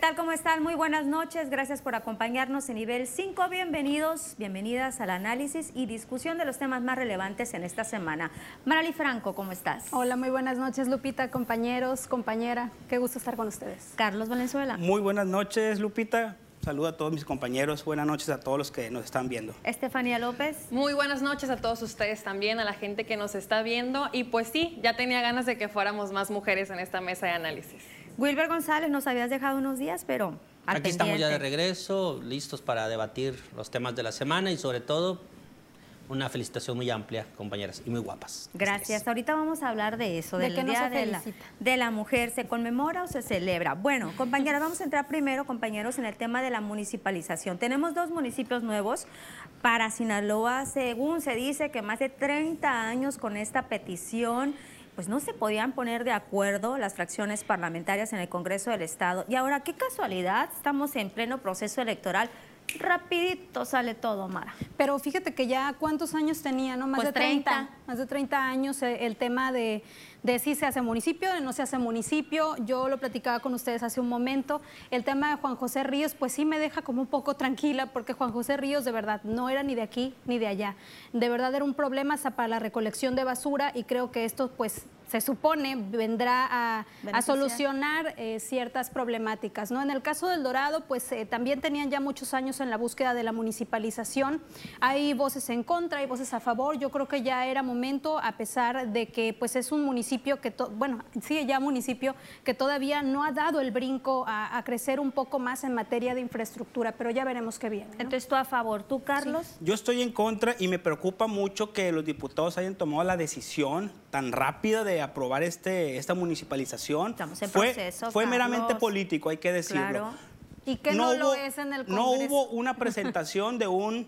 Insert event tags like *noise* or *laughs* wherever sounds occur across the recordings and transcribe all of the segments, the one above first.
tal? ¿Cómo están? Muy buenas noches. Gracias por acompañarnos en nivel 5. Bienvenidos, bienvenidas al análisis y discusión de los temas más relevantes en esta semana. Marali Franco, ¿cómo estás? Hola, muy buenas noches, Lupita, compañeros, compañera. Qué gusto estar con ustedes. Carlos Valenzuela. Muy buenas noches, Lupita. Saludo a todos mis compañeros. Buenas noches a todos los que nos están viendo. Estefanía López. Muy buenas noches a todos ustedes también, a la gente que nos está viendo. Y pues sí, ya tenía ganas de que fuéramos más mujeres en esta mesa de análisis. Wilber González, nos habías dejado unos días, pero Aquí estamos ya de regreso, listos para debatir los temas de la semana y sobre todo una felicitación muy amplia, compañeras, y muy guapas. Gracias. Ahorita vamos a hablar de eso, del Día de la, de la, Mujer. ¿Se conmemora o se celebra? Bueno, compañeras, vamos a entrar primero, compañeros, en el tema de la municipalización. Tenemos dos municipios nuevos para Sinaloa, según se dice que más de 30 años con esta petición pues no se podían poner de acuerdo las fracciones parlamentarias en el Congreso del Estado. Y ahora, qué casualidad, estamos en pleno proceso electoral. Rapidito sale todo, Mara. Pero fíjate que ya cuántos años tenía, ¿no? Más pues de 30, Más de 30 años eh, el tema de, de si se hace municipio, de no se hace municipio. Yo lo platicaba con ustedes hace un momento. El tema de Juan José Ríos, pues sí me deja como un poco tranquila, porque Juan José Ríos de verdad no era ni de aquí ni de allá. De verdad era un problema para la recolección de basura y creo que esto pues se supone vendrá a, solucionar eh, ciertas problemáticas. ¿no? En el caso del Dorado, pues eh, también tenían ya muchos años en la búsqueda de la municipalización. Hay voces en contra, hay voces a favor. Yo creo que ya era momento, a pesar de que pues es un municipio que, bueno, sí, ya municipio que todavía no ha dado el brinco a, crecer un poco más en materia de infraestructura, pero ya veremos qué viene. Entonces, ¿tú a favor? ¿Tú, Carlos? Yo estoy en contra y me preocupa mucho que los diputados hayan tomado la decisión tan rápida de aprobar este, esta municipalización. Estamos en fue, proceso, Fue meramente político, hay que decirlo. Claro. ¿Y que no, lo es en el Congreso? No hubo una *laughs* presentación de un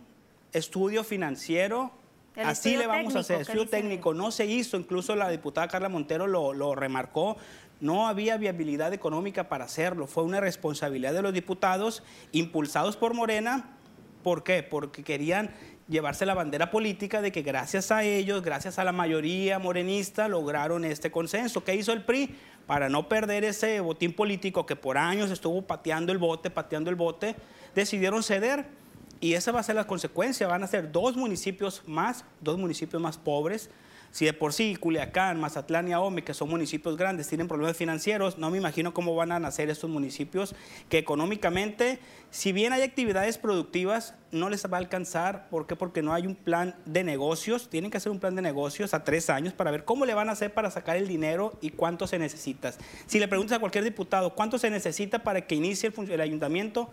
estudio financiero Así le vamos a hacer. Estudio técnico no se hizo, incluso la diputada Carla Montero lo, lo, remarcó. No había viabilidad económica para hacerlo. Fue una responsabilidad de los diputados impulsados por Morena. ¿Por qué? Porque querían llevarse la bandera política de que gracias a ellos, gracias a la mayoría morenista, lograron este consenso. ¿Qué hizo el PRI? Para no perder ese botín político que por años estuvo pateando el bote, pateando el bote, decidieron ceder. Y esa va a ser la consecuencia. Van a ser dos municipios más, dos municipios más pobres, si de por sí Culiacán, Mazatlán y Ahome, que son municipios grandes, tienen problemas financieros, no me imagino cómo van a nacer estos municipios que económicamente, si bien hay actividades productivas, no les va a alcanzar. ¿Por qué? Porque no hay un plan de negocios. Tienen que hacer un plan de negocios a tres años para ver cómo le van a hacer para sacar el dinero y cuánto se necesita. Si le preguntas a cualquier diputado cuánto se necesita para que inicie el, el ayuntamiento,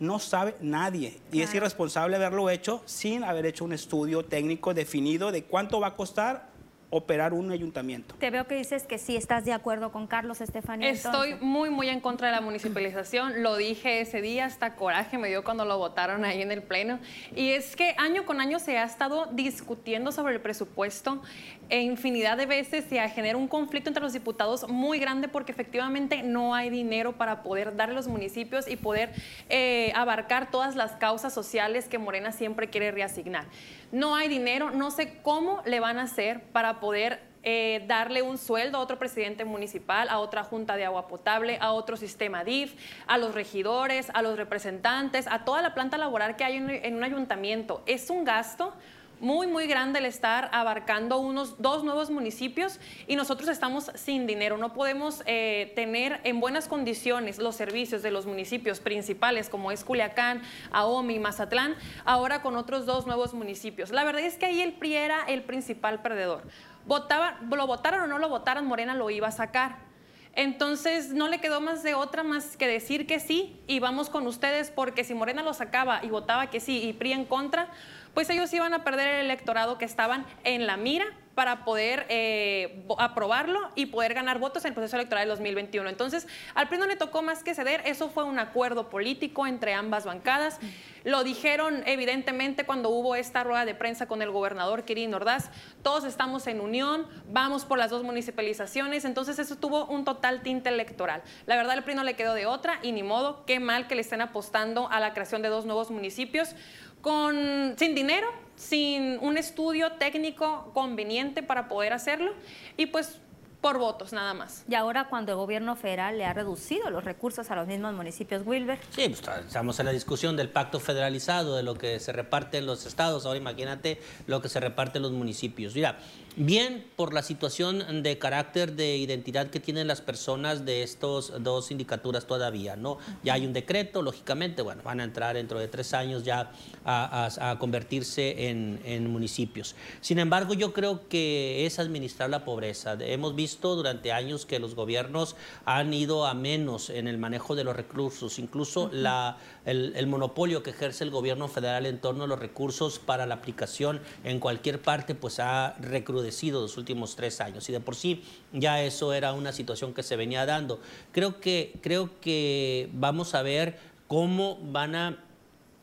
no sabe nadie y es irresponsable haberlo hecho sin haber hecho un estudio técnico definido de cuánto va a costar operar un ayuntamiento. Te veo que dices que sí estás de acuerdo con Carlos Estefanía. Estoy muy, muy en contra de la municipalización. Lo dije ese día, hasta coraje me dio cuando lo votaron ahí en el Pleno. Y es que año con año se ha estado discutiendo sobre el presupuesto e infinidad de veces se genera un conflicto entre los diputados muy grande porque efectivamente no hay dinero para poder darle a los municipios y poder eh, abarcar todas las causas sociales que Morena siempre quiere reasignar. No hay dinero, no sé cómo le van a hacer para poder eh, darle un sueldo a otro presidente municipal, a otra junta de agua potable, a otro sistema DIF, a los regidores, a los representantes, a toda la planta laboral que hay en un ayuntamiento. Es un gasto muy, muy grande el estar abarcando unos dos nuevos municipios y nosotros estamos sin dinero. No podemos eh, tener en buenas condiciones los servicios de los municipios principales como es Culiacán, Ahome y Mazatlán, ahora con otros dos nuevos municipios. La verdad es que ahí el PRI era el principal perdedor. Votaba, lo votaron o no lo votaran, Morena lo iba a sacar. Entonces no le quedó más de otra más que decir que sí y vamos con ustedes porque si Morena lo sacaba y votaba que sí y PRI en contra, pues ellos iban a perder el electorado que estaban en la mira para poder eh, aprobarlo y poder ganar votos en el proceso electoral del 2021. Entonces, al PRI no le tocó más que ceder, eso fue un acuerdo político entre ambas bancadas. Lo dijeron evidentemente cuando hubo esta rueda de prensa con el gobernador Kirin Ordaz, todos estamos en unión, vamos por las dos municipalizaciones, entonces eso tuvo un total tinte electoral. La verdad, al PRI no le quedó de otra y ni modo, qué mal que le estén apostando a la creación de dos nuevos municipios con, sin dinero, sin un estudio técnico conveniente para poder hacerlo. Y pues por votos nada más. Y ahora cuando el gobierno federal le ha reducido los recursos a los mismos municipios, Wilber. Sí, pues estamos en la discusión del pacto federalizado, de lo que se reparte en los estados. Ahora imagínate lo que se reparte en los municipios. Mira, bien por la situación de carácter de identidad que tienen las personas de estos dos sindicaturas todavía, ¿no? Ya hay un decreto, lógicamente, bueno, van a entrar dentro de tres años ya a, convertirse en, en municipios. Sin embargo, yo creo que es administrar la pobreza. Hemos visto durante años que los gobiernos han ido a menos en el manejo de los recursos, incluso la, el, monopolio que ejerce el gobierno federal en torno a los recursos para la aplicación en cualquier parte, pues ha recrudecido los últimos tres años. Y de por sí ya eso era una situación que se venía dando. Creo que, creo que vamos a ver cómo van a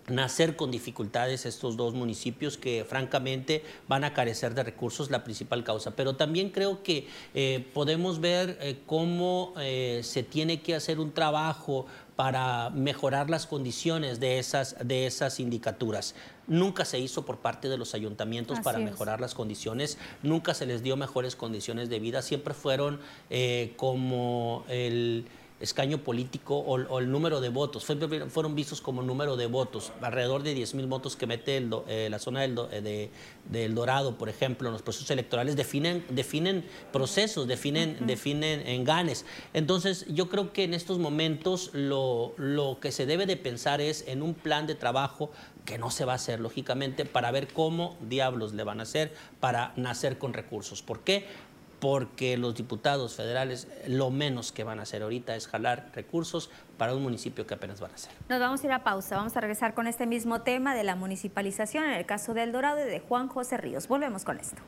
nacer con dificultades estos dos municipios que francamente van a carecer de recursos, la principal causa. Pero también creo que eh, podemos ver eh, cómo eh, se tiene que hacer un trabajo para mejorar las condiciones de esas, de esas sindicaturas. Nunca se hizo por parte de los ayuntamientos para mejorar las condiciones, nunca se les dio mejores condiciones de vida, siempre fueron como el escaño político o, el número de votos. fueron vistos como número de votos, alrededor de 10 mil votos que mete eh, la zona del, eh, del, Dorado, por ejemplo, en los procesos electorales, definen, definen procesos, definen, definen enganes. Entonces, yo creo que en estos momentos lo, lo que se debe de pensar es en un plan de trabajo que no se va a hacer, lógicamente, para ver cómo diablos le van a hacer para nacer con recursos. ¿Por qué? porque los diputados federales lo menos que van a hacer ahorita es jalar recursos para un municipio que apenas van a hacer. Nos vamos a ir a pausa, vamos a regresar con este mismo tema de la municipalización en el caso del Dorado y de Juan José Ríos. Volvemos con esto.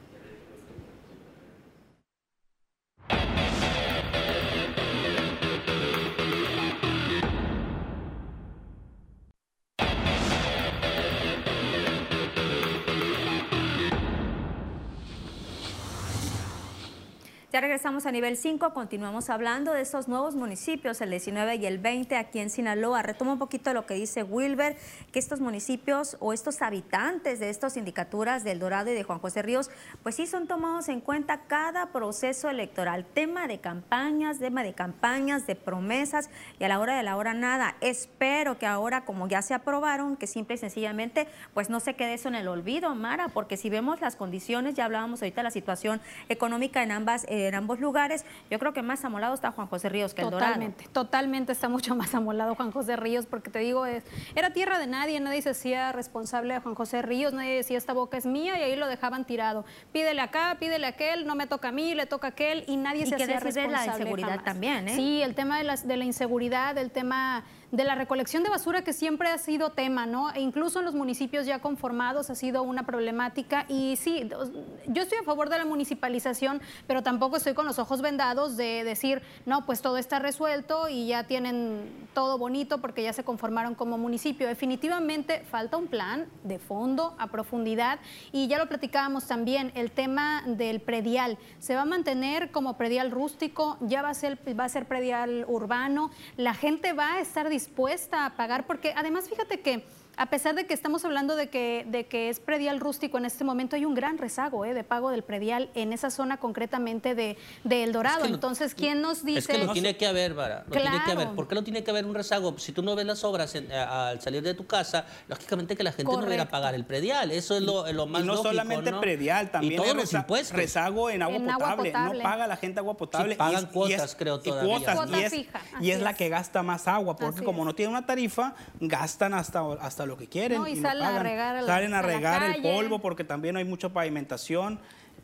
Regresamos a nivel 5, continuamos hablando de estos nuevos municipios, el 19 y el 20 aquí en Sinaloa. Retomo un poquito lo que dice Wilber, que estos municipios o estos habitantes de estas sindicaturas del Dorado y de Juan José Ríos, pues sí son tomados en cuenta cada proceso electoral, tema de campañas, tema de campañas, de promesas y a la hora de la hora nada. Espero que ahora, como ya se aprobaron, que simple y sencillamente pues no se quede eso en el olvido, Mara, porque si vemos las condiciones, ya hablábamos ahorita de la situación económica en ambas en lugares. Yo creo que más amolado está Juan José Ríos que el totalmente, Dorado. Totalmente está mucho más amolado Juan José Ríos, porque te digo, es, era tierra de nadie, nadie se hacía responsable de Juan José Ríos, nadie decía esta boca es mía y ahí lo dejaban tirado. Pídele acá, pídele aquel, no me toca a mí, le toca a aquel y nadie se hacía responsable. de la inseguridad también, ¿eh? Sí, el tema de, las, de la inseguridad, el tema de la recolección de basura que siempre ha sido tema, ¿no? E incluso en los municipios ya conformados ha sido una problemática y sí, yo estoy a favor de la municipalización, pero tampoco estoy con los ojos vendados de decir, no, pues todo está resuelto y ya tienen todo bonito porque ya se conformaron como municipio. Definitivamente falta un plan de fondo, a profundidad y ya lo platicábamos también, el tema del predial. Se va a mantener como predial rústico, ya va a ser, va a ser predial urbano, la gente va a estar dispuesta a pagar, porque además fíjate que a pesar de que estamos hablando de que, de que es predial rústico en este momento, hay un gran rezago eh, de pago del predial en esa zona concretamente de, El Dorado. Entonces, ¿quién nos dice? Es que lo tiene que haber, Vara. Lo tiene que haber. ¿Por qué no tiene que haber un rezago? Si tú no ves las obras al salir de tu casa, lógicamente que la gente no va a pagar el predial. Eso es lo, lo más Y no solamente predial, también y todos los impuestos. rezago en, agua, potable. No paga la gente agua potable. pagan cuotas, creo, todavía. Y, cuotas, y es, y es la que gasta más agua, porque como no tiene una tarifa, gastan hasta, hasta lo que quieren. y, salen a regar, salen a regar el polvo porque también hay mucha pavimentación.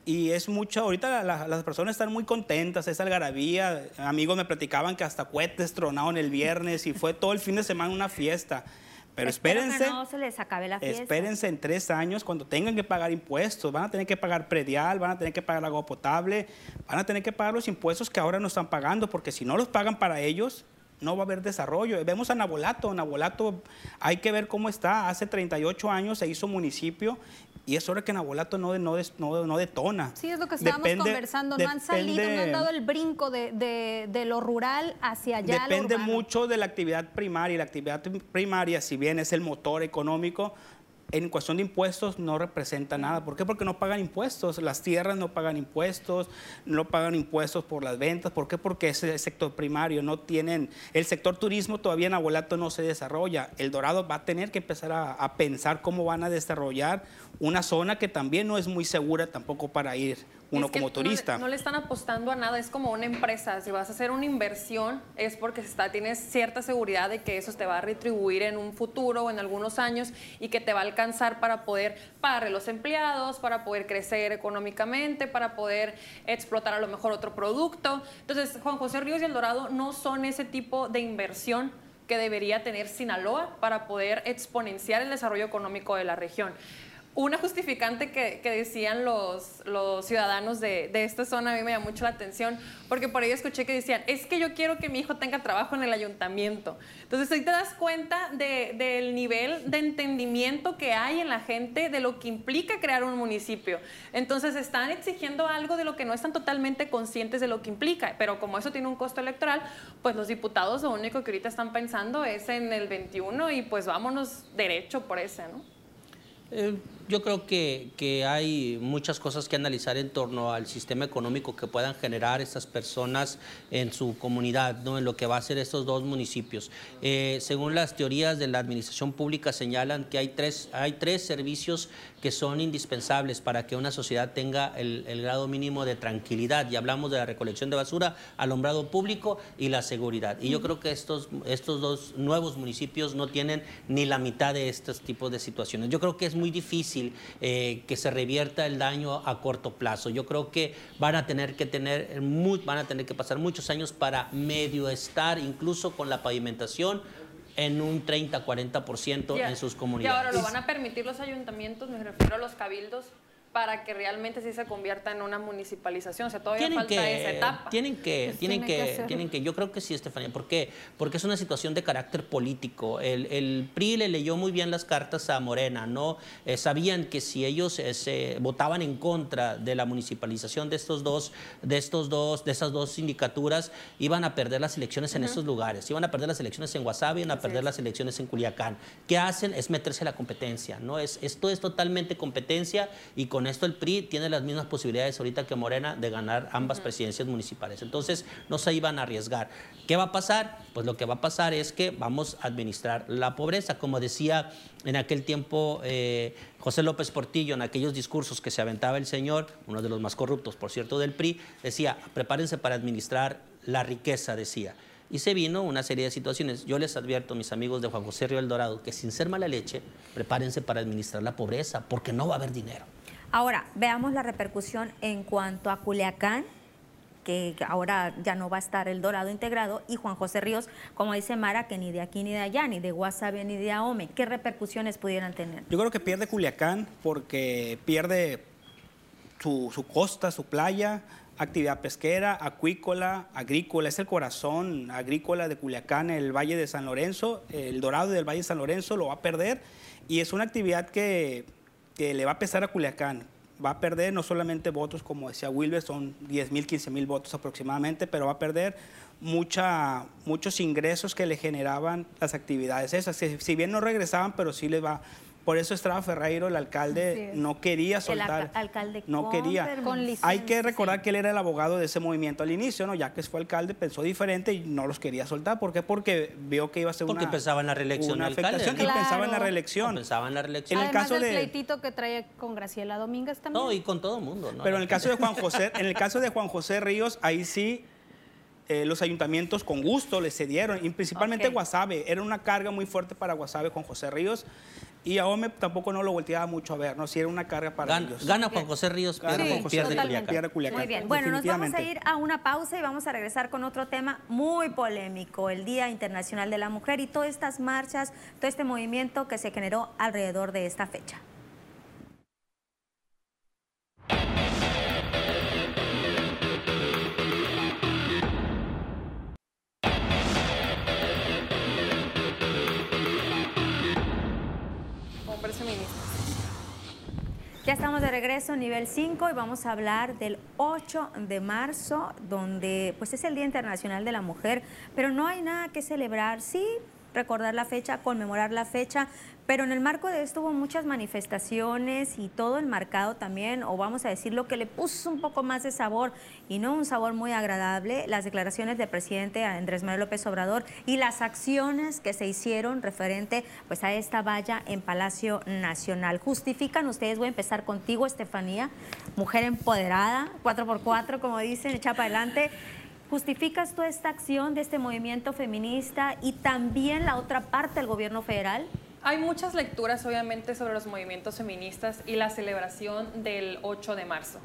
Y es mucho, ahorita las personas están muy contentas, es algarabía. Amigos me platicaban que hasta cohetes tronaron el viernes y fue todo el fin de semana una fiesta. Pero espérense. no se les acabe la fiesta. Espérense en tres años cuando tengan que pagar impuestos. Van a tener que pagar predial, van a tener que pagar agua potable, van a tener que pagar los impuestos que ahora no están pagando, porque si no los pagan para ellos, no va a haber desarrollo. Vemos a Nabolato, Nabolato hay que ver cómo está. Hace 38 años se hizo municipio y es hora que Nabolato no, no, no, detona. Sí, es lo que estábamos conversando. No han salido, no han dado el brinco de, lo rural hacia allá. Depende mucho de la actividad primaria. La actividad primaria, si bien es el motor económico, en cuestión de impuestos no representa nada. ¿Por qué? Porque no pagan impuestos. Las tierras no pagan impuestos, no pagan impuestos por las ventas. ¿Por qué? Porque es el sector primario. No tienen, el sector turismo todavía en Abuelato no se desarrolla. El Dorado va a tener que empezar a, a pensar cómo van a desarrollar una zona que también no es muy segura tampoco para ir uno como turista. No le, están apostando a nada, es como una empresa. Si vas a hacer una inversión es porque está, tienes cierta seguridad de que eso te va a retribuir en un futuro o en algunos años y que te va a alcanzar para poder pagarle los empleados, para poder crecer económicamente, para poder explotar a lo mejor otro producto. Entonces, Juan José Ríos y El Dorado no son ese tipo de inversión que debería tener Sinaloa para poder exponenciar el desarrollo económico de la región una justificante que, decían los, ciudadanos de, esta zona a mí me llamó mucho la atención, porque por ahí escuché que decían, es que yo quiero que mi hijo tenga trabajo en el ayuntamiento. Entonces ahí te das cuenta del nivel de entendimiento que hay en la gente de lo que implica crear un municipio. Entonces están exigiendo algo de lo que no están totalmente conscientes de lo que implica, pero como eso tiene un costo electoral, pues los diputados lo único que ahorita están pensando es en el 21 y pues vámonos derecho por ese, ¿no? Eh, yo creo que, que, hay muchas cosas que analizar en torno al sistema económico que puedan generar estas personas en su comunidad, ¿no? en lo que va a ser estos dos municipios. Eh, según las teorías de la administración pública señalan que hay tres, hay tres servicios que son indispensables para que una sociedad tenga el, grado mínimo de tranquilidad. Y hablamos de la recolección de basura, alumbrado público y la seguridad. Y yo creo que estos, estos dos nuevos municipios no tienen ni la mitad de estos tipos de situaciones. Yo creo que es muy difícil eh, que se revierta el daño a corto plazo. Yo creo que van a tener que tener van a tener que pasar muchos años para medio estar incluso con la pavimentación en un 30-40% en sus comunidades. Y ahora lo van a permitir los ayuntamientos, me refiero a los cabildos, para que realmente sí se convierta en una municipalización. O sea, todavía falta esa etapa. Tienen que, tienen que, tienen que, yo creo que sí, Estefanía. ¿Por qué? Porque es una situación de carácter político. El, PRI le leyó muy bien las cartas a Morena, ¿no? Eh, sabían que si ellos eh, se votaban en contra de la municipalización de estos dos, de estos dos, de esas dos sindicaturas, iban a perder las elecciones en esos lugares. Iban a perder las elecciones en Guasave, iban a perder las elecciones en Culiacán. ¿Qué hacen? Es meterse a la competencia, ¿no? Es, esto es totalmente competencia y con esto el PRI tiene las mismas posibilidades ahorita que Morena de ganar ambas presidencias municipales. Entonces, no se iban a arriesgar. ¿Qué va a pasar? Pues lo que va a pasar es que vamos a administrar la pobreza. Como decía en aquel tiempo eh, José López Portillo, en aquellos discursos que se aventaba el señor, uno de los más corruptos, por cierto, del PRI, decía, prepárense para administrar la riqueza, decía. Y se vino una serie de situaciones. Yo les advierto, mis amigos de Juan José Río El Dorado, que sin ser mala leche, prepárense para administrar la pobreza, porque no va a haber dinero. Ahora, veamos la repercusión en cuanto a Culiacán, que ahora ya no va a estar el Dorado integrado, y Juan José Ríos, como dice Mara, que ni de aquí ni de allá, ni de Guasave ni de Ahome. ¿Qué repercusiones pudieran tener? Yo creo que pierde Culiacán porque pierde su, su costa, su playa, actividad pesquera, acuícola, agrícola, es el corazón agrícola de Culiacán, el Valle de San Lorenzo, el Dorado del Valle de San Lorenzo lo va a perder y es una actividad que que le va a pesar a Culiacán. Va a perder no solamente votos, como decía Wilber, son 10 mil, 15 mil votos aproximadamente, pero va a perder mucha, muchos ingresos que le generaban las actividades esas. Si bien no regresaban, pero sí les va, por eso Estrada Ferreiro, el alcalde, no quería soltar. El alcalde no quería. Hay que recordar que él era el abogado de ese movimiento al inicio, ¿no? Ya que fue alcalde, pensó diferente y no los quería soltar. ¿Por qué? Porque vio que iba a ser Porque una. pensaba en la reelección una afectación y pensaba en la reelección. pensaba en la reelección. En el caso del pleitito que trae con Graciela Domínguez también. No, y con todo el mundo, ¿no? Pero en el caso de *laughs* Juan José, en el caso de Juan José Ríos, ahí sí eh, los ayuntamientos con gusto le cedieron, y principalmente Guasave. Era una carga muy fuerte para Guasave, Juan José Ríos. Y a OME tampoco no lo volteaba mucho a ver, ¿no? Si era una carga para ellos. Gana Juan José Ríos, pierde, Culiacán. Muy bien. Bueno, nos vamos a ir a una pausa y vamos a regresar con otro tema muy polémico, el Día Internacional de la Mujer y todas estas marchas, todo este movimiento que se generó alrededor de esta fecha. Ya estamos de regreso, nivel 5, y vamos a hablar del 8 de marzo, donde pues es el Día Internacional de la Mujer, pero no hay nada que celebrar. Sí, recordar la fecha, conmemorar la fecha, pero en el marco de esto hubo muchas manifestaciones y todo el marcado también, o vamos a decir lo que le puso un poco más de sabor y no un sabor muy agradable, las declaraciones del presidente Andrés Manuel López Obrador y las acciones que se hicieron referente pues a esta valla en Palacio Nacional. ¿Justifican ustedes? Voy a empezar contigo, Estefanía, mujer empoderada, 4x4, como dicen, echa para adelante. ¿Justificas tú esta acción de este movimiento feminista y también la otra parte del gobierno federal? Hay muchas lecturas, obviamente, sobre los movimientos feministas y la celebración del 8 de marzo.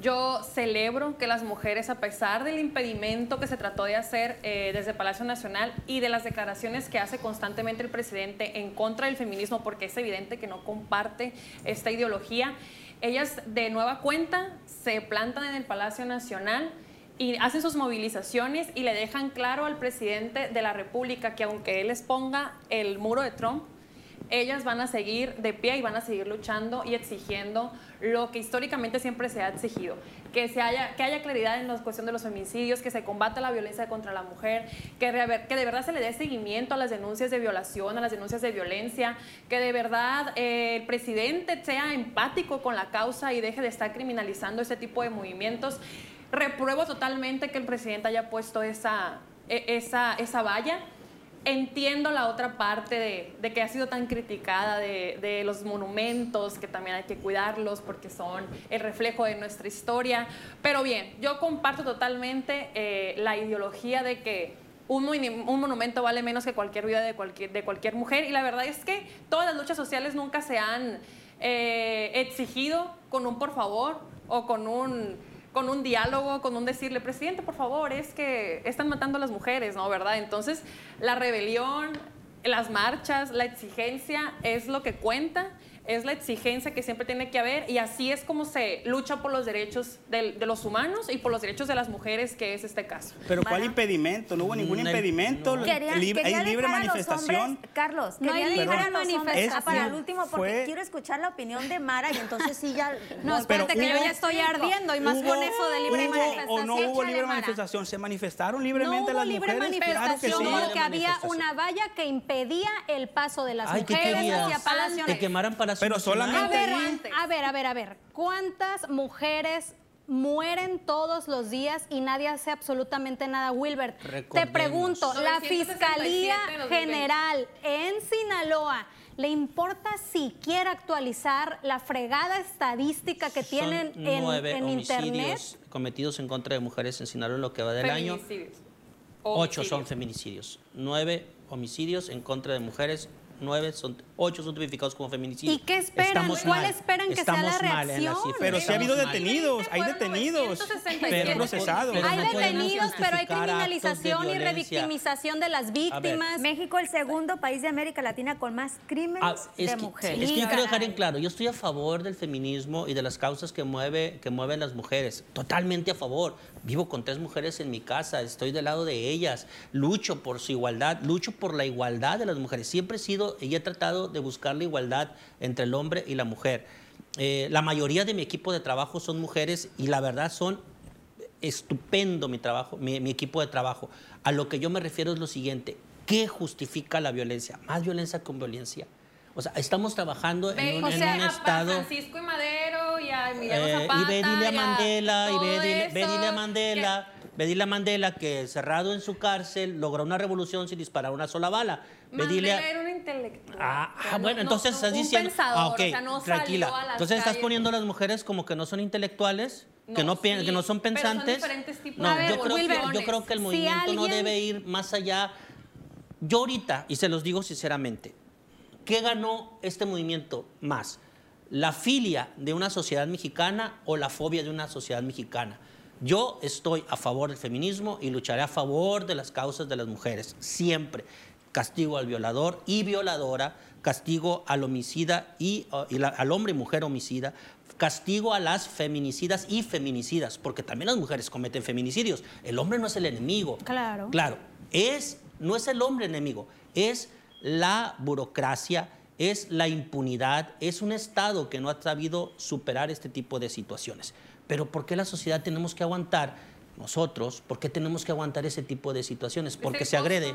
Yo celebro que las mujeres, a pesar del impedimento que se trató de hacer eh, desde Palacio Nacional y de las declaraciones que hace constantemente el presidente en contra del feminismo, porque es evidente que no comparte esta ideología, ellas de nueva cuenta se plantan en el Palacio Nacional y hacen sus movilizaciones y le dejan claro al presidente de la República que aunque él les ponga el muro de Trump, ellas van a seguir de pie y van a seguir luchando y exigiendo lo que históricamente siempre se ha exigido, que, se haya, que haya claridad en la cuestión de los homicidios, que se combata la violencia contra la mujer, que, de verdad se le dé seguimiento a las denuncias de violación, a las denuncias de violencia, que de verdad eh, el presidente sea empático con la causa y deje de estar criminalizando ese tipo de movimientos. Repruebo totalmente que el presidente haya puesto esa, e, esa, esa valla entiendo la otra parte de, que ha sido tan criticada de, los monumentos, que también hay que cuidarlos porque son el reflejo de nuestra historia. Pero bien, yo comparto totalmente eh, la ideología de que un, monumento vale menos que cualquier vida de cualquier, mujer. Y la verdad es que todas las luchas sociales nunca se han eh, exigido con un por favor o con un con un diálogo, con un decirle, presidente, por favor, es que están matando a las mujeres, ¿no? ¿Verdad? Entonces, la rebelión, las marchas, la exigencia es lo que cuenta es la exigencia que siempre tiene que haber y así es como se lucha por los derechos de, los humanos y por los derechos de las mujeres, que es este caso. Pero ¿cuál impedimento? No hubo ningún impedimento. hay libre manifestación. Carlos, no hay libre manifestación. Para el último, porque quiero escuchar la opinión de Mara y entonces sí ya... *laughs* No, espérate que yo ya estoy ardiendo y más con eso de libre manifestación. ¿O no hubo libre manifestación? ¿Se manifestaron libremente las mujeres? No hubo libre manifestación porque había una valla que impedía el paso de las mujeres hacia Palacio. Que quemaran pero solamente. A ver, a ver, a ver, a ver. ¿Cuántas mujeres mueren todos los días y nadie hace absolutamente nada. Wilbert, te pregunto, la Fiscalía General en Sinaloa, ¿le importa siquiera actualizar la fregada estadística que tienen en, en Internet? cometidos en contra de mujeres en Sinaloa en lo que va del año. Ocho son feminicidios. Nueve homicidios en contra de mujeres nueve, son, ocho son tipificados como feminicidios. ¿Y qué esperan? ¿Cuál esperan que sea la reacción? pero sí ha habido detenidos, hay detenidos, pero procesados. hay detenidos, pero hay criminalización y revictimización de las víctimas. México el segundo país de América Latina con más crímenes ah, de mujeres. Es que yo quiero dejar en claro, yo estoy a favor del feminismo y de las causas que, mueve, que mueven las mujeres, totalmente a favor. Vivo con tres mujeres en mi casa, estoy del lado de ellas, lucho por su igualdad, lucho por la igualdad de las mujeres. Siempre he sido y he tratado de buscar la igualdad entre el hombre y la mujer. Eh, la mayoría de mi equipo de trabajo son mujeres y la verdad son estupendo mi trabajo, mi, equipo de trabajo. A lo que yo me refiero es lo siguiente, ¿qué justifica la violencia? Más violencia con violencia. O sea, estamos trabajando en un, estado... Francisco y Madero y a Emiliano Zapata. y a Mandela, y a Mandela, Bedile a Mandela, que cerrado en su cárcel logró una revolución sin disparar una sola bala. Mandela era un intelectual. Ah, ah bueno, entonces estás diciendo... ah, okay, o sea, no tranquila. entonces estás poniendo a las mujeres como que no son intelectuales, que, no, que no son pensantes. Son tipos no, de yo creo, que, yo creo que el movimiento no debe ir más allá. Yo ahorita, y se los digo sinceramente, ¿Qué ganó este movimiento más? ¿La filia de una sociedad mexicana o la fobia de una sociedad mexicana? Yo estoy a favor del feminismo y lucharé a favor de las causas de las mujeres, siempre. Castigo al violador y violadora, castigo al homicida y, uh, al hombre y mujer homicida, castigo a las feminicidas y feminicidas, porque también las mujeres cometen feminicidios. El hombre no es el enemigo. Claro. Claro, es, no es el hombre enemigo, es la burocracia, es la impunidad, es un Estado que no ha sabido superar este tipo de situaciones. Pero ¿por qué la sociedad tenemos que aguantar, nosotros, por qué tenemos que aguantar ese tipo de situaciones? Porque se agrede.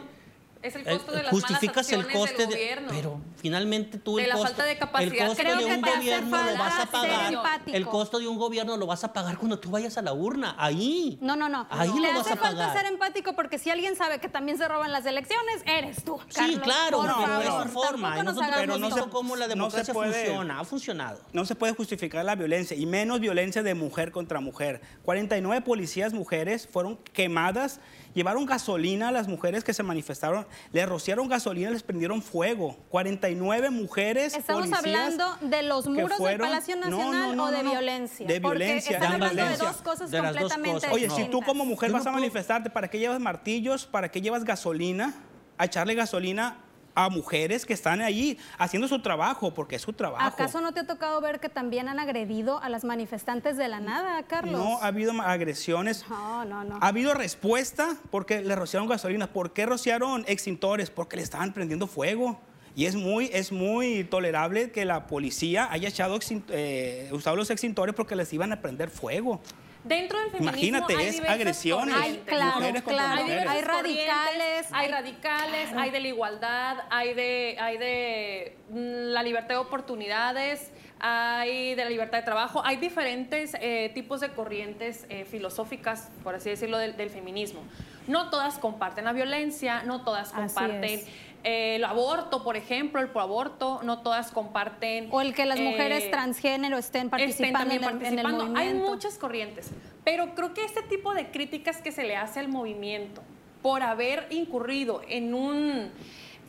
Es el costo de las justificas malas el coste del gobierno. pero finalmente tú el de la falta de capacidad. El costo de un gobierno lo vas a pagar. El costo de un gobierno lo vas a pagar cuando tú vayas a la urna. Ahí. No, no, no. Ahí lo vas a pagar. falta ser empático porque si alguien sabe que también se roban las elecciones, eres tú. Sí, claro, pero es su forma. Nosotros pero no sé cómo la democracia funciona. Ha funcionado. No se puede justificar la violencia y menos violencia de mujer contra mujer. 49 policías mujeres fueron quemadas Llevaron gasolina a las mujeres que se manifestaron, les rociaron gasolina, les prendieron fuego. 49 mujeres. Estamos hablando de los muros del Palacio Nacional o de violencia. De violencia. Porque hablando de dos cosas completamente Oye, si tú como mujer vas a manifestarte, ¿para qué llevas martillos? ¿Para qué llevas gasolina? A echarle gasolina a mujeres que están ahí haciendo su trabajo, porque es su trabajo. ¿Acaso no te ha tocado ver que también han agredido a las manifestantes de la nada, Carlos? No, ha habido agresiones. No, no, no. Ha habido respuesta porque le rociaron gasolina. ¿Por qué rociaron extintores? Porque le estaban prendiendo fuego. Y es muy, es muy tolerable que la policía haya echado, eh, usado los extintores porque les iban a prender fuego. Dentro del feminismo Imagínate, hay es agresiones. Hay, claro, claro. Hay, radicales. Hay radicales, hay de la igualdad, hay de, hay de mm, la libertad de oportunidades, hay de la libertad de trabajo. Hay diferentes eh, tipos de corrientes eh, filosóficas, por así decirlo, del, del, feminismo. No todas comparten la violencia, no todas comparten el aborto, por ejemplo, el proaborto, no todas comparten. O el que las mujeres eh, transgénero estén participando, en, el, movimiento. Hay muchas corrientes, pero creo que este tipo de críticas que se le hace al movimiento por haber incurrido en un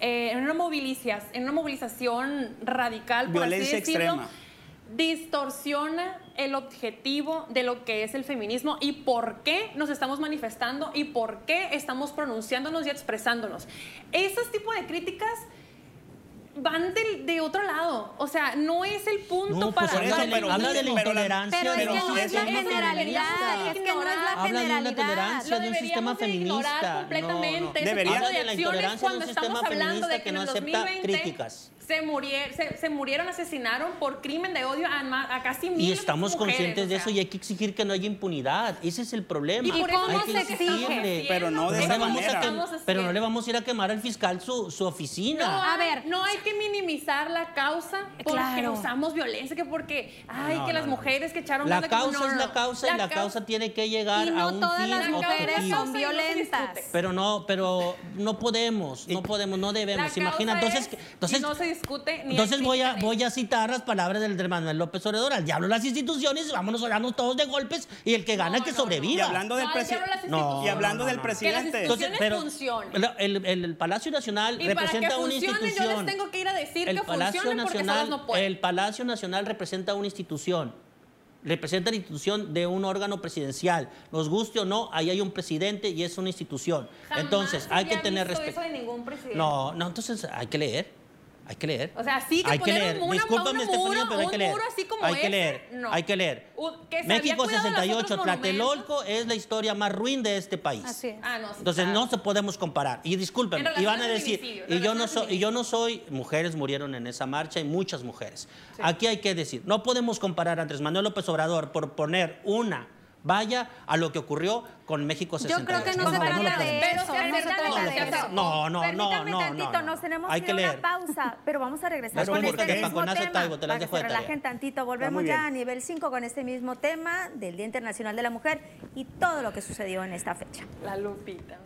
eh, en una movilización, en una movilización radical, por así decirlo, extrema distorsiona el objetivo de lo que es el feminismo y por qué nos estamos manifestando y por qué estamos pronunciándonos y expresándonos. Esos tipos de críticas van de, otro lado. O sea, no es el punto para... Pues pero, habla de la intolerancia. Pero, es que no es la generalidad. Es que no es la generalidad. Habla de de un sistema feminista. completamente. No, no. Debería de la intolerancia de un sistema feminista que no acepta críticas se, se, murieron, asesinaron por crimen de odio a, casi mil Y estamos conscientes de eso y hay que exigir que no haya impunidad. Ese es el problema. ¿Y cómo se exige? Pero no de esa manera. pero no le vamos a ir a quemar al fiscal su, su oficina. No, a ver, no hay que minimizar la causa porque usamos violencia, que porque, ay, que las mujeres que echaron La causa es la causa y la causa tiene que llegar a un todas fin las mujeres son violentas. Pero no, pero no podemos, no podemos, no debemos. Imagina, entonces, entonces entonces voy a, voy a citar las palabras del Manuel López Obrador. Al diablo las instituciones, vámonos orando todos de golpes y el que gana que sobreviva. Y hablando del, y hablando del presidente. Entonces, pero, el, el, Palacio Nacional representa una institución. Yo les tengo que ir a decir el que Palacio Nacional, no El Palacio Nacional representa una institución representa la institución de un órgano presidencial. Nos guste o no, ahí hay un presidente y es una institución. entonces, hay que tener respeto. No, no, entonces hay que leer. Hay que leer. O sea, sí que hay que leer. Un, Discúlpame, Estefanía, pero hay que leer. así como hay que leer. Hay que leer. México 68, Tlatelolco es la historia más ruin de este país. Así es. Ah, no, Entonces no se podemos comparar. Y discúlpenme, y van a decir, y yo no soy, y yo no soy, mujeres murieron en esa marcha y muchas mujeres. Aquí hay que decir, no podemos comparar a Andrés Manuel López Obrador por poner una vaya a lo que ocurrió con México 68. Yo creo que no, se trata de eso. No, no, no, no, tantito, nos tenemos que ir a una pausa, pero vamos a regresar con este mismo tema. te las dejo se relajen tantito. Volvemos ya a nivel 5 con este mismo tema del Día Internacional de la Mujer y todo lo que sucedió en esta fecha. La Lupita.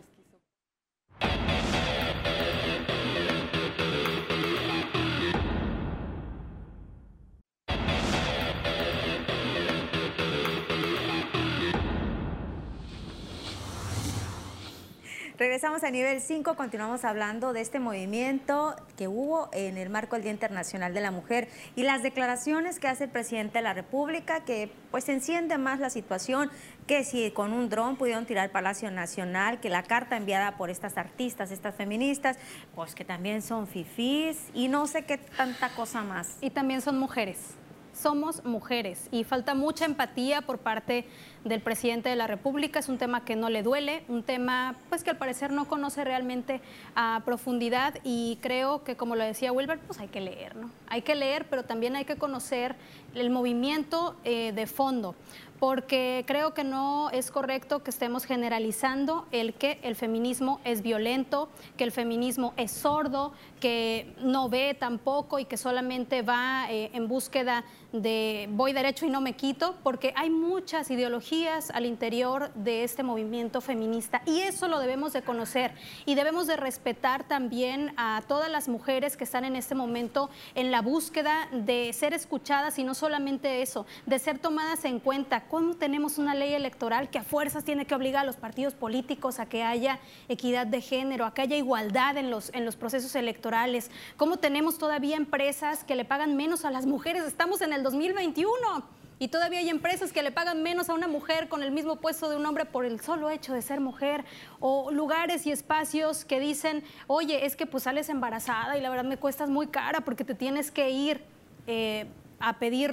Regresamos a nivel 5, continuamos hablando de este movimiento que hubo en el marco del Día Internacional de la Mujer y las declaraciones que hace el presidente de la República que pues enciende más la situación que si con un dron pudieron tirar Palacio Nacional, que la carta enviada por estas artistas, estas feministas, pues que también son fifís y no sé qué tanta cosa más. Y también son mujeres somos mujeres y falta mucha empatía por parte del presidente de la República. Es un tema que no le duele, un tema pues que al parecer no conoce realmente a profundidad y creo que como lo decía Wilber, pues hay que leer, ¿no? Hay que leer, pero también hay que conocer el movimiento eh, de fondo, porque creo que no es correcto que estemos generalizando el que el feminismo es violento, que el feminismo es sordo, que no ve tampoco y que solamente va eh, en búsqueda de voy derecho y no me quito, porque hay muchas ideologías al interior de este movimiento feminista y eso lo debemos de conocer y debemos de respetar también a todas las mujeres que están en este momento en la búsqueda de ser escuchadas y no solamente eso, de ser tomadas en cuenta. ¿Cómo tenemos una ley electoral que a fuerzas tiene que obligar a los partidos políticos a que haya equidad de género, a que haya igualdad en los, en los procesos electorales? ¿Cómo tenemos todavía empresas que le pagan menos a las mujeres? Estamos en el 2021 y todavía hay empresas que le pagan menos a una mujer con el mismo puesto de un hombre por el solo hecho de ser mujer, o lugares y espacios que dicen, oye, es que pues sales embarazada y la verdad me cuestas muy cara porque te tienes que ir eh, a pedir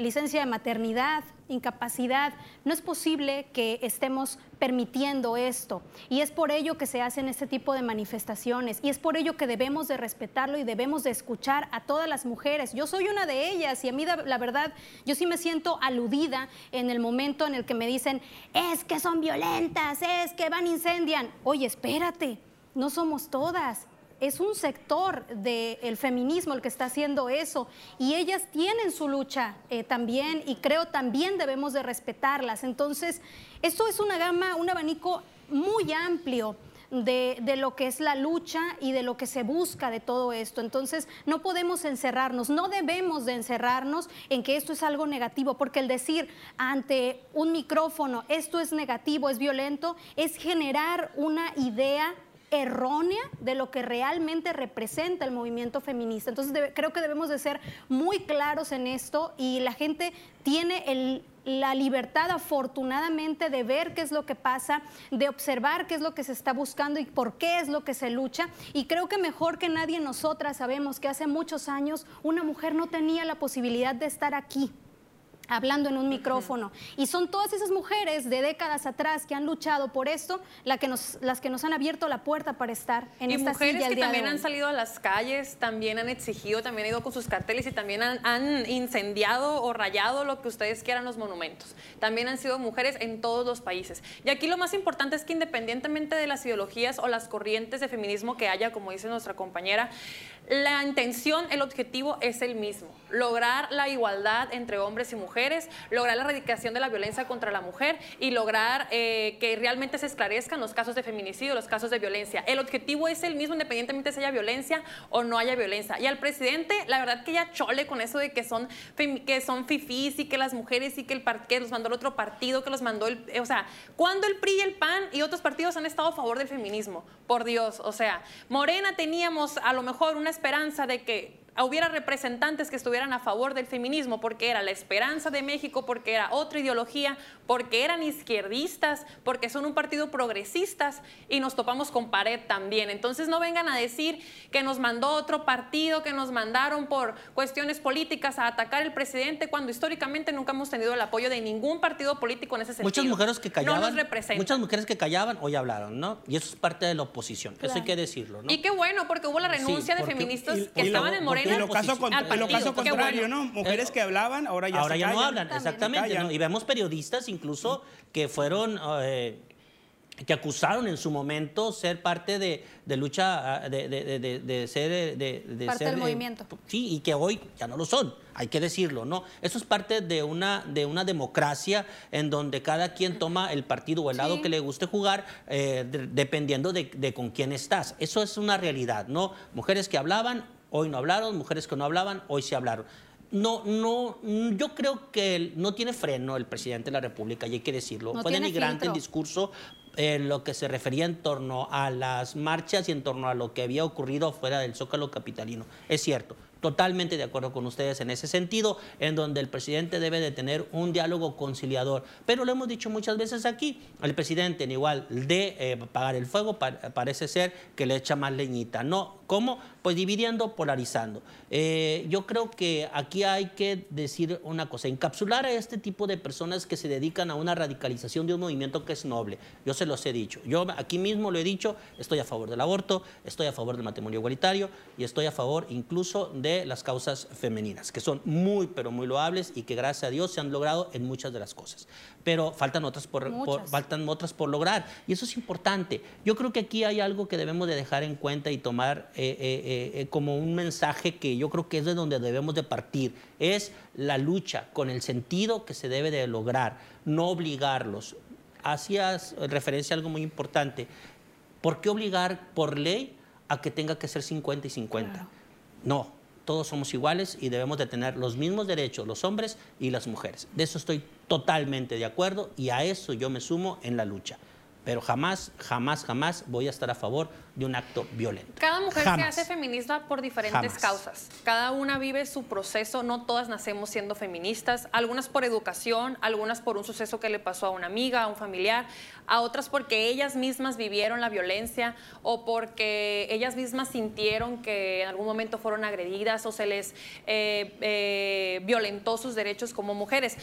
licencia de maternidad, incapacidad. No es posible que estemos permitiendo esto. Y es por ello que se hacen este tipo de manifestaciones. Y es por ello que debemos de respetarlo y debemos de escuchar a todas las mujeres. Yo soy una de ellas y a mí la verdad, yo sí me siento aludida en el momento en el que me dicen, es que son violentas, es que van incendian. Oye, espérate, no somos todas es un sector del feminismo el que está haciendo eso y ellas tienen su lucha eh, también y creo también debemos de respetarlas. Entonces, esto es una gama, un abanico muy amplio. De, de, lo que es la lucha y de lo que se busca de todo esto. Entonces, no podemos encerrarnos, no debemos de encerrarnos en que esto es algo negativo, porque el decir ante un micrófono esto es negativo, es violento, es generar una idea errónea de lo que realmente representa el movimiento feminista. Entonces creo que debemos de ser muy claros en esto y la gente tiene la libertad afortunadamente de ver qué es lo que pasa, de observar qué es lo que se está buscando y por qué es lo que se lucha. Y creo que mejor que nadie nosotras sabemos que hace muchos años una mujer no tenía la posibilidad de estar aquí hablando en un micrófono. Y son todas esas mujeres de décadas atrás que han luchado por esto la que nos, las que nos han abierto la puerta para estar en y esta mujeres que también han salido a las calles, también han exigido, también han ido con sus carteles y también han, han, incendiado o rayado lo que ustedes quieran los monumentos. También han sido mujeres en todos los países. Y aquí lo más importante es que independientemente de las ideologías o las corrientes de feminismo que haya, como dice nuestra compañera, la intención, el objetivo es el mismo, lograr la igualdad entre hombres y mujeres, lograr la erradicación de la violencia contra la mujer y lograr eh, que realmente se esclarezcan los casos de feminicidio, los casos de violencia. El objetivo es el mismo independientemente si haya violencia o no haya violencia. Y al presidente, la verdad que ya chole con eso de que son, que son fifís y que las mujeres y que el que los mandó el otro partido, que los mandó el... O sea, cuando el PRI y el PAN y otros partidos han estado a favor del feminismo? Por Dios, o sea, Morena teníamos a lo mejor una esperanza de que hubiera representantes que estuvieran a favor del feminismo porque era la esperanza de México, porque era otra ideología, porque eran izquierdistas, porque son un partido progresistas y nos topamos con pared también. Entonces no vengan a decir que nos mandó otro partido, que nos mandaron por cuestiones políticas a atacar al presidente cuando históricamente nunca hemos tenido el apoyo de ningún partido político en ese sentido. Muchas mujeres que callaban, muchas mujeres que callaban hoy hablaron, ¿no? Y eso es parte de la oposición, eso hay que decirlo, ¿no? Y qué bueno porque hubo la renuncia de feministas que estaban en Morena y lo caso, contrario, ¿no? Mujeres que hablaban, ahora ya Ahora ya no hablan, exactamente. Y vemos periodistas incluso que fueron... Eh, que acusaron en su momento ser parte de, lucha, ah, de, de, ser... De, parte del movimiento. Sí, y que hoy ya no lo son, hay que decirlo, ¿no? Eso es parte de una, de una democracia en donde cada quien toma el partido o el lado que le guste jugar eh, dependiendo de, con quién estás. Eso es una realidad, ¿no? Mujeres que hablaban, hoy no hablaron, mujeres que no hablaban, hoy sí hablaron. No, no, yo creo que no tiene freno el presidente de la República, y hay que decirlo. Fue denigrante el discurso en lo que se refería en torno a las marchas y en torno a lo que había ocurrido fuera del Zócalo Capitalino. Es cierto, totalmente de acuerdo con ustedes en ese sentido, en donde el presidente debe de tener un diálogo conciliador. Pero lo hemos dicho muchas veces aquí, el presidente en igual de eh, pagar el fuego parece ser que le echa más leñita. No, ¿Cómo? Pues dividiendo, polarizando. Eh, yo creo que aquí hay que decir una cosa, encapsular a este tipo de personas que se dedican a una radicalización de un movimiento que es noble. Yo se los he dicho. Yo aquí mismo lo he dicho, estoy a favor del aborto, estoy a favor del matrimonio igualitario y estoy a favor incluso de las causas femeninas, que son muy, pero muy loables y que gracias a Dios se han logrado en muchas de las cosas. Pero faltan otras por, faltan otras por lograr y eso es importante. Yo creo que aquí hay algo que debemos de dejar en cuenta y tomar eh, eh, eh, como un mensaje que yo creo que es de donde debemos de partir. Es la lucha con el sentido que se debe de lograr, no obligarlos. Hacías referencia a algo muy importante. ¿Por qué obligar por ley a que tenga que ser 50 y 50? No, todos somos iguales y debemos de tener los mismos derechos, los hombres y las mujeres. De eso estoy totalmente de acuerdo y a eso yo me sumo en la lucha pero jamás, jamás, jamás voy a estar a favor de un acto violento. Cada mujer se hace feminista por diferentes causas. Cada una vive su proceso, no todas nacemos siendo feministas, algunas por educación, algunas por un suceso que le pasó a una amiga, a un familiar, a otras porque ellas mismas vivieron la violencia o porque ellas mismas sintieron que en algún momento fueron agredidas o se les eh, eh, violentó sus derechos como mujeres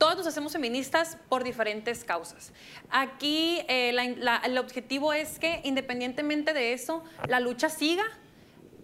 todos nos hacemos feministas por diferentes causas. Aquí eh, el objetivo es que independientemente de eso, la lucha siga.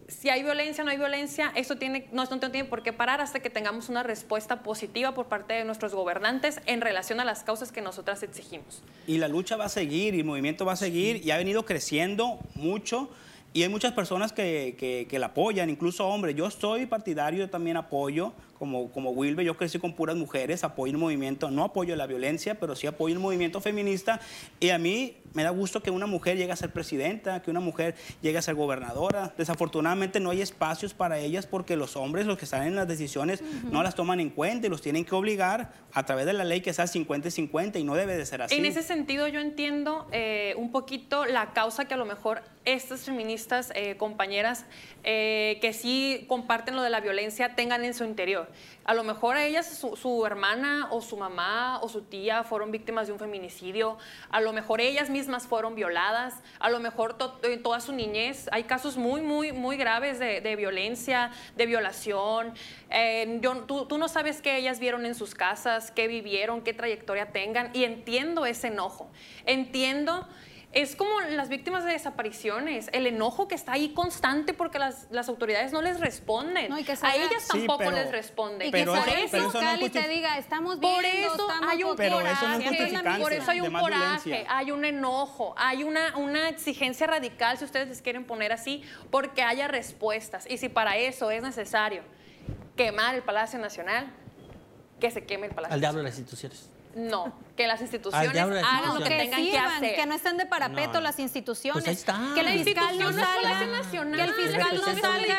Si hay violencia o no hay violencia, esto tiene, no, no tiene por qué parar hasta que tengamos una respuesta positiva por parte de nuestros gobernantes en relación a las causas que nosotras exigimos. Y la lucha va a seguir y el movimiento va a seguir y ha venido creciendo mucho. Y hay muchas personas que, que, que la apoyan, incluso hombres. Yo soy partidario, yo también apoyo como, como Wilber, yo crecí con puras mujeres, apoyo el movimiento, no apoyo la violencia, pero sí apoyo el movimiento feminista. Y a mí me da gusto que una mujer llegue a ser presidenta, que una mujer llegue a ser gobernadora. Desafortunadamente no hay espacios para ellas porque los hombres, los que están en las decisiones, no las toman en cuenta y los tienen que obligar a través de la ley que sea 50-50 y no debe de ser así. En ese sentido yo entiendo eh, un poquito la causa que a lo mejor estas feministas, eh, compañeras, eh, que sí comparten lo de la violencia, tengan en su interior. A lo mejor ellas, su, hermana o su mamá o su tía fueron víctimas de un feminicidio, a lo mejor ellas mismas fueron violadas, a lo mejor en toda su niñez hay casos muy, muy, muy graves de, violencia, de violación. Eh, tú, tú no sabes qué ellas vieron en sus casas, qué vivieron, qué trayectoria tengan y entiendo ese enojo. Entiendo es como las víctimas de desapariciones, el enojo que está ahí constante porque las, las autoridades no les responden. a ellas tampoco les responden. Y que por eso, Cali te diga, estamos viendo, por eso hay un coraje, por eso hay un coraje, hay un enojo, hay una, una exigencia radical, si ustedes les quieren poner así, porque haya respuestas. Y si para eso es necesario quemar el Palacio Nacional, que se queme el Palacio Al diablo de las instituciones. No, que las instituciones hagan lo que, tengan que hacer. Que no estén de parapeto las instituciones. Pues que el fiscal no salga, que el fiscal no salga,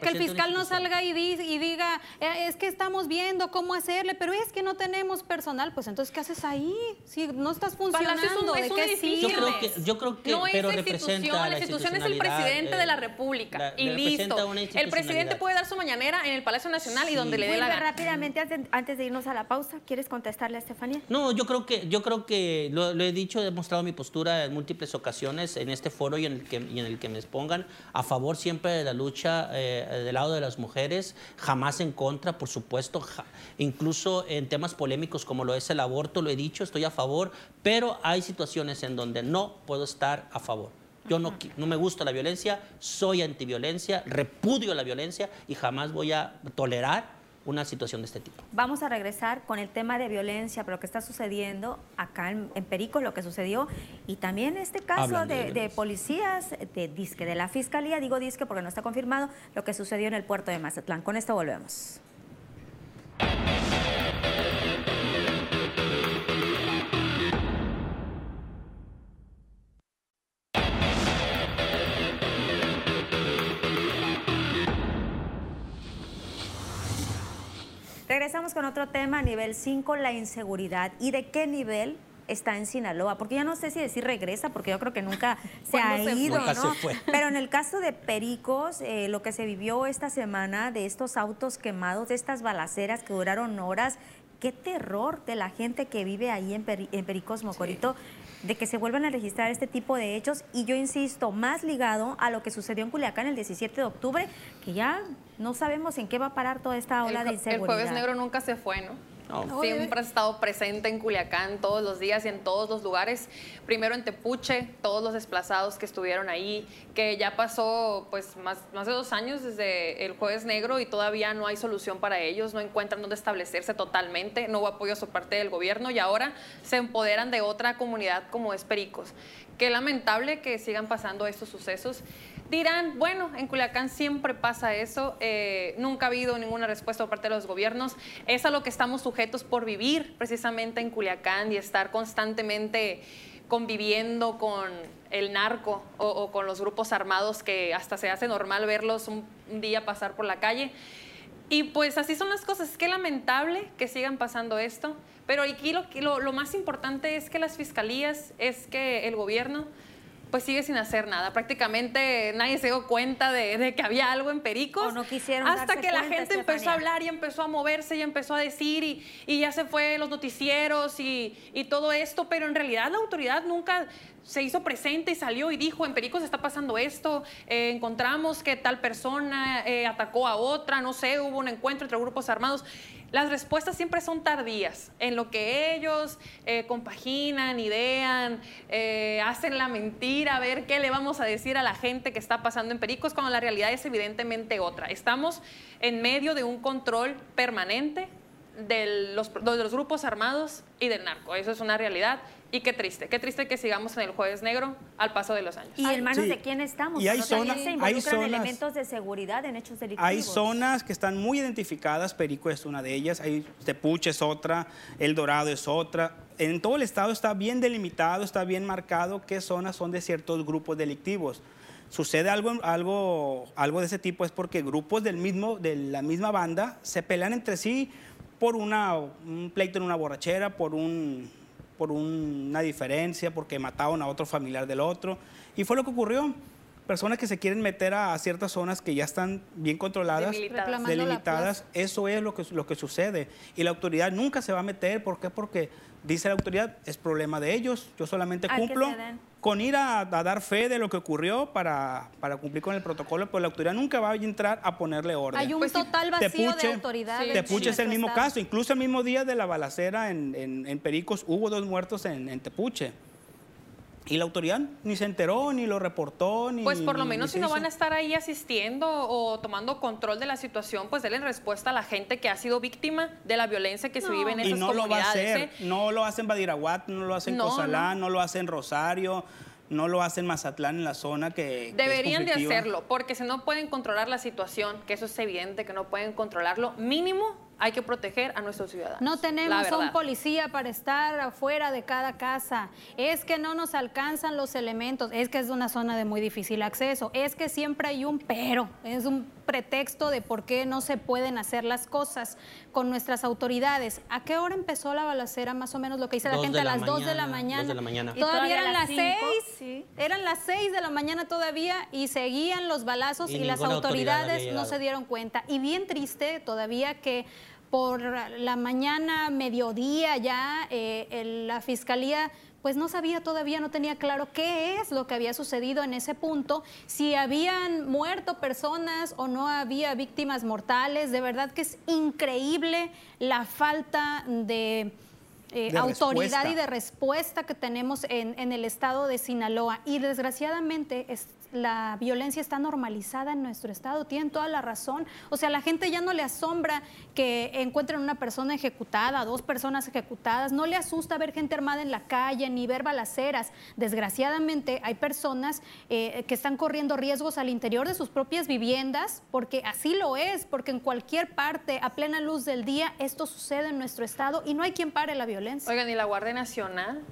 que, el fiscal no salga y, diga, eh, es que estamos viendo cómo hacerle, pero es que no tenemos personal, pues entonces ¿qué haces ahí? Si no estás funcionando, ¿de qué sirve? Yo creo que, yo creo que no pero es representa la institución es el presidente de la República y listo. El presidente puede dar su mañanera en el Palacio Nacional y donde le dé la gana. Rápidamente antes de irnos a la pausa, ¿quieres contestarle a Estefanía? No, yo creo que, yo creo que lo, he dicho, he demostrado mi postura en múltiples ocasiones en este foro y en el que, en el que me expongan a favor siempre de la lucha eh, del lado de las mujeres, jamás en contra, por supuesto, incluso en temas polémicos como lo es el aborto, lo he dicho, estoy a favor, pero hay situaciones en donde no puedo estar a favor. Yo no, no, me gusta la violencia, soy antiviolencia, repudio la violencia y jamás voy a tolerar una situación de este tipo. Vamos a regresar con el tema de violencia, pero que está sucediendo acá en, Perico, lo que sucedió, y también este caso de, policías, de disque, de la fiscalía, digo disque porque no está confirmado, lo que sucedió en el puerto de Mazatlán. Con esto volvemos. Regresamos con otro tema, a nivel 5, la inseguridad. ¿Y de qué nivel está en Sinaloa? Porque ya no sé si decir regresa, porque yo creo que nunca *laughs* se ha ido, ¿no? Pero en el caso de Pericos, eh, lo que se vivió esta semana de estos autos quemados, de estas balaceras que duraron horas, qué terror de la gente que vive ahí en, Pericos Mocorito de que se vuelvan a registrar este tipo de hechos y yo insisto, más ligado a lo que sucedió en Culiacán el 17 de octubre, que ya no sabemos en qué va a parar toda esta ola de inseguridad. El jueves negro nunca se fue, ¿no? Siempre ha estado presente en Culiacán todos los días y en todos los lugares. Primero en Tepuche, todos los desplazados que estuvieron ahí, que ya pasó pues más, más de dos años desde el jueves negro y todavía no hay solución para ellos, no encuentran dónde establecerse totalmente, no hubo apoyo por parte del gobierno y ahora se empoderan de otra comunidad como es Pericos. Qué lamentable que sigan pasando estos sucesos dirán, bueno, en Culiacán siempre pasa eso, eh, nunca ha habido ninguna respuesta por parte de los gobiernos, es a lo que estamos sujetos por vivir precisamente en Culiacán y estar constantemente conviviendo con el narco o, con los grupos armados que hasta se hace normal verlos un, día pasar por la calle. Y pues así son las cosas, qué lamentable que sigan pasando esto, pero aquí lo, lo más importante es que las fiscalías, es que el gobierno pues sigue sin hacer nada. Prácticamente nadie se dio cuenta de, que había algo en Pericos. no quisieron hasta que la gente empezó a hablar y empezó a moverse y empezó a decir y, ya se fue los noticieros y, todo esto, pero en realidad la autoridad nunca se hizo presente y salió y dijo, en Pericos está pasando esto, eh, encontramos que tal persona eh, atacó a otra, no sé, hubo un encuentro entre grupos armados las respuestas siempre son tardías, en lo que ellos eh, compaginan, idean, eh, hacen la mentira, a ver qué le vamos a decir a la gente que está pasando en Pericos, cuando la realidad es evidentemente otra. Estamos en medio de un control permanente de los, de los grupos armados y del narco. Eso es una realidad y qué triste, qué triste que sigamos en el jueves negro al paso de los años. ¿Y en manos de quién estamos? Y hay, zonas, se hay zonas, elementos de seguridad en hechos delictivos. Hay zonas que están muy identificadas, Perico es una de ellas, hay Tepuche es otra, El Dorado es otra. En todo el estado está bien delimitado, está bien marcado qué zonas son de ciertos grupos delictivos. Sucede algo, algo, algo de ese tipo es porque grupos del mismo, de la misma banda se pelean entre sí por una, un pleito en una borrachera, por un por una diferencia, porque mataron a otro familiar del otro. Y fue lo que ocurrió. Personas que se quieren meter a, ciertas zonas que ya están bien controladas, delimitadas, eso es lo que, lo que sucede. Y la autoridad nunca se va a meter, ¿por qué? Porque dice la autoridad, es problema de ellos, yo solamente cumplo con ir a, dar fe de lo que ocurrió para, para, cumplir con el protocolo, pues la autoridad nunca va a entrar a ponerle orden. Hay un pues total vacío de autoridad. Tepuche es el mismo caso, incluso el mismo día de la balacera en, en, Pericos hubo dos muertos en, en Tepuche. Y la autoridad ni se enteró, ni lo reportó, ni... Pues por lo menos si no van a estar ahí asistiendo o tomando control de la situación, pues denle respuesta a la gente que ha sido víctima de la violencia que se vive en esas comunidades. Y no lo va a hacer, ¿eh? no lo hacen en Badiraguat, no lo hacen en Cozalá, no. lo hacen en Rosario, no lo hacen en Mazatlán, en la zona que... Deberían de hacerlo, porque si no pueden controlar la situación, que eso es evidente que no pueden controlarlo, mínimo hay que proteger a nuestros ciudadanos. No tenemos un policía para estar afuera de cada casa. Es que no nos alcanzan los elementos. Es que es una zona de muy difícil acceso. Es que siempre hay un pero. Es un pretexto de por qué no se pueden hacer las cosas con nuestras autoridades. ¿A qué hora empezó la balacera? Más o menos lo que dice la gente a las 2 de la mañana. de la mañana. Todavía, eran las 6. Eran las 6 de la mañana todavía y seguían los balazos y, las autoridades no se dieron cuenta. Y bien triste todavía que por la mañana, mediodía ya, eh, la fiscalía pues no sabía todavía, no tenía claro qué es lo que había sucedido en ese punto, si habían muerto personas o no había víctimas mortales. De verdad que es increíble la falta de... Eh, autoridad y de respuesta que tenemos en, en, el estado de Sinaloa. Y desgraciadamente es, la violencia está normalizada en nuestro estado, tienen toda la razón. O sea, la gente ya no le asombra que encuentren una persona ejecutada, dos personas ejecutadas, no le asusta ver gente armada en la calle ni ver balaceras. Desgraciadamente hay personas eh, que están corriendo riesgos al interior de sus propias viviendas, porque así lo es, porque en cualquier parte, a plena luz del día, esto sucede en nuestro estado y no hay quien pare la violencia. Oigan, ¿y la Guardia Nacional?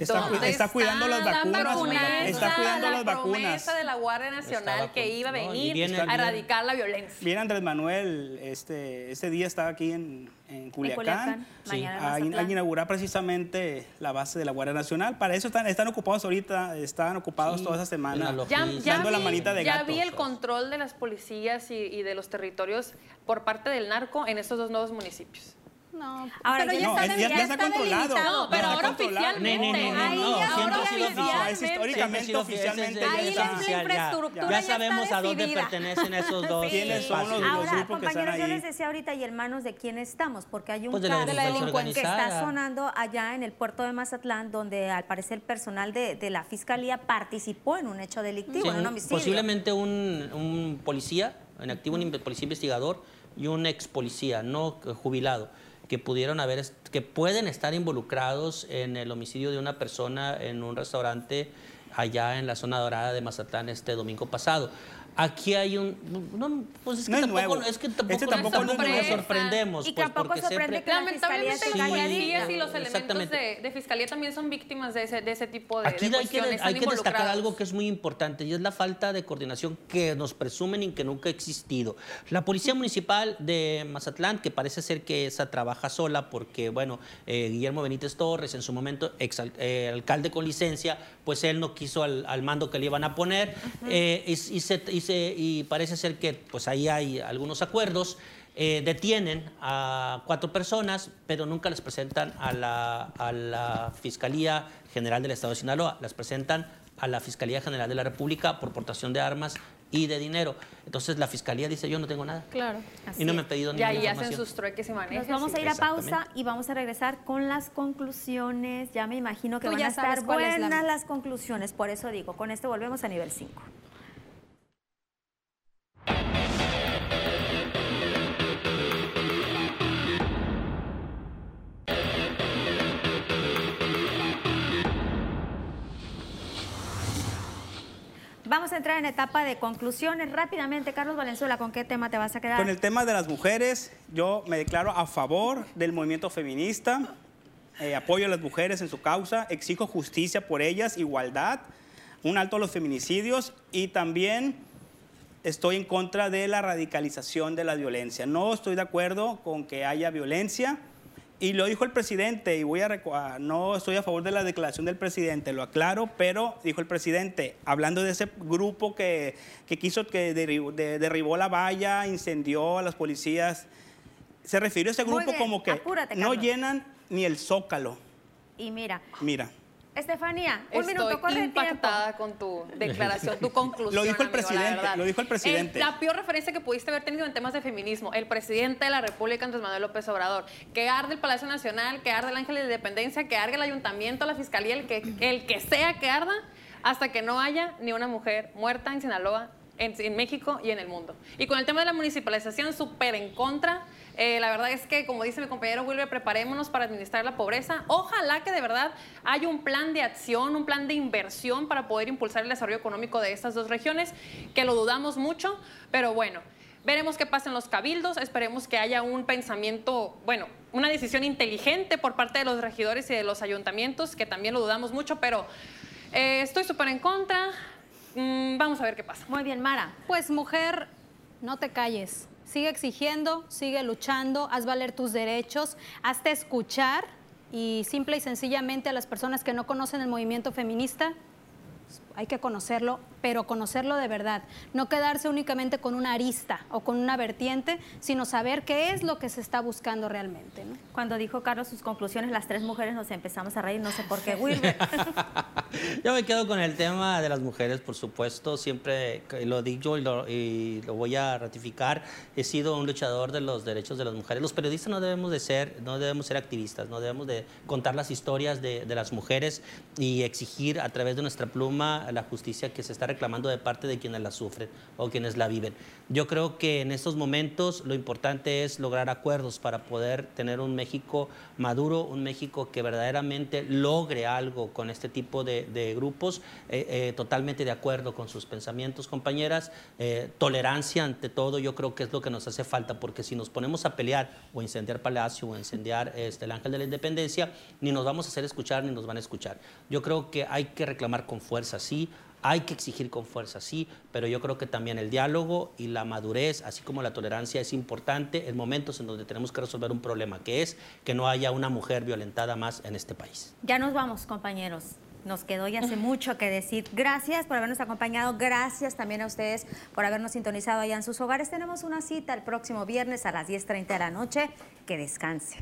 Está, cuidando las vacunas. Está cuidando las vacunas. promesa de la Guardia Nacional que iba a venir a erradicar la violencia. Viene Andrés Manuel, este, este día estaba aquí en, en Culiacán, a, inaugurar precisamente la base de la Guardia Nacional. Para eso están, están ocupados ahorita, están ocupados toda esa semana ya, dando la manita de gato. Ya vi el control de las policías y, y de los territorios por parte del narco en estos dos nuevos municipios. No, ahora pero ya, está, ya, está, controlado. No, pero ahora oficialmente. No, no, no, ahora oficialmente. históricamente, oficialmente. Ahí la infraestructura ya, sabemos a dónde pertenecen esos dos. ¿Quiénes son los, ahora, grupos que están ahí? Yo les decía ahorita, ¿y hermanos de quién estamos? Porque hay un pues de caso de la que está sonando allá en el puerto de Mazatlán, donde al parecer el personal de, de la fiscalía participó en un hecho delictivo, en un homicidio. Posiblemente un, un policía en activo, un policía investigador y un ex policía, no jubilado que pudieron haber, que pueden estar involucrados en el homicidio de una persona en un restaurante allá en la zona dorada de Mazatlán este domingo pasado. Aquí hay un. No, pues es que tampoco, es que tampoco, este tampoco nos, sorprendemos. Y pues, tampoco sorprende que la fiscalía se sí, y los elementos de, de, fiscalía también son víctimas de ese, de ese tipo de. Aquí de hay, que, hay que destacar algo que es muy importante y es la falta de coordinación que nos presumen y que nunca ha existido. La Policía Municipal de Mazatlán, que parece ser que esa trabaja sola porque, bueno, eh, Guillermo Benítez Torres, en su momento ex eh, alcalde con licencia, pues él no quiso al, al mando que le iban a poner eh, y, y, se, y y parece ser que pues ahí hay algunos acuerdos. Eh, detienen a cuatro personas, pero nunca las presentan a la, a la Fiscalía General del Estado de Sinaloa, las presentan a la Fiscalía General de la República por portación de armas y de dinero. Entonces la fiscalía dice yo no tengo nada. Claro. y no me han pedido ninguna Y ahí hacen sus trueques y manejes. Nos vamos a ir a pausa y vamos a regresar con las conclusiones. Ya me imagino que van a estar buenas las conclusiones. Por eso digo, con esto volvemos a nivel 5. Vamos a entrar en etapa de conclusiones. Rápidamente, Carlos Valenzuela, ¿con qué tema te vas a quedar? Con el tema de las mujeres, yo me declaro a favor del movimiento feminista, eh, apoyo a las mujeres en su causa, exijo justicia por ellas, igualdad, un alto a los feminicidios y también estoy en contra de la radicalización de la violencia. No estoy de acuerdo con que haya violencia y lo dijo el presidente, y voy a no estoy a favor de la declaración del presidente, lo aclaro, pero dijo el presidente, hablando de ese grupo que, quiso, que derribó, la valla, incendió a las policías, se refirió a ese grupo como que no llenan ni el zócalo. Y mira. Mira. Estefanía, un Estoy minuto, corre impactada con tu declaración, tu *laughs* conclusión. Lo dijo el presidente, lo dijo el presidente. la peor referencia que pudiste haber tenido en temas de feminismo, el presidente de la República, Andrés Manuel López Obrador, que arde el Palacio Nacional, que arde el Ángel de Independencia, que arde el Ayuntamiento, la Fiscalía, el que, el que sea que arda, hasta que no haya ni una mujer muerta en Sinaloa, en, en México y en el mundo. Y con el tema de la municipalización, súper en contra eh, la verdad es que, como dice mi compañero Wilber, preparémonos para administrar la pobreza. Ojalá que de verdad haya un plan de acción, un plan de inversión para poder impulsar el desarrollo económico de estas dos regiones, que lo dudamos mucho, pero bueno. Veremos qué pasa en los cabildos, esperemos que haya un pensamiento, bueno, una decisión inteligente por parte de los regidores y de los ayuntamientos, que también lo dudamos mucho, pero eh, estoy súper en contra. Mm, vamos a ver qué pasa. Muy bien, Mara. Pues mujer, no te calles sigue exigiendo, sigue luchando, haz valer tus derechos, hazte escuchar y simple y sencillamente a las personas que no conocen el movimiento feminista, hay que conocerlo, pero conocerlo de verdad. No quedarse únicamente con una arista o con una vertiente, sino saber qué es lo que se está buscando realmente. Cuando dijo Carlos sus conclusiones, las tres mujeres nos empezamos a reír, no sé por qué, Wilber. *laughs* Yo me quedo con el tema de las mujeres, por supuesto, siempre lo digo y lo, y lo voy a ratificar, he sido un luchador de los derechos de las mujeres. Los periodistas no debemos de ser, no debemos ser activistas, no debemos de contar las historias de, de las mujeres y exigir a través de nuestra pluma la justicia que se está reclamando de parte de quienes la sufren o quienes la viven. Yo creo que en estos momentos lo importante es lograr acuerdos para poder tener un México maduro, un México que verdaderamente logre algo con este tipo de, grupos, eh, eh, totalmente de acuerdo con sus pensamientos, compañeras. Eh, tolerancia ante todo, yo creo que es lo que nos hace falta, porque si nos ponemos a pelear o incendiar Palacio o incendiar este, el Ángel de la Independencia, ni nos vamos a hacer escuchar ni nos van a escuchar. Yo creo que hay que reclamar con fuerza, sí, hay que exigir con fuerza, sí, pero yo creo que también el diálogo y la madurez, así como la tolerancia, es importante en momentos en donde tenemos que resolver un problema, que es que no haya una mujer violentada más en este país. Ya nos vamos, compañeros. Nos quedó ya hace *laughs* mucho que decir. Gracias por habernos acompañado. Gracias también a ustedes por habernos sintonizado allá en sus hogares. Tenemos una cita el próximo viernes a las 10.30 de la noche. Que descanse.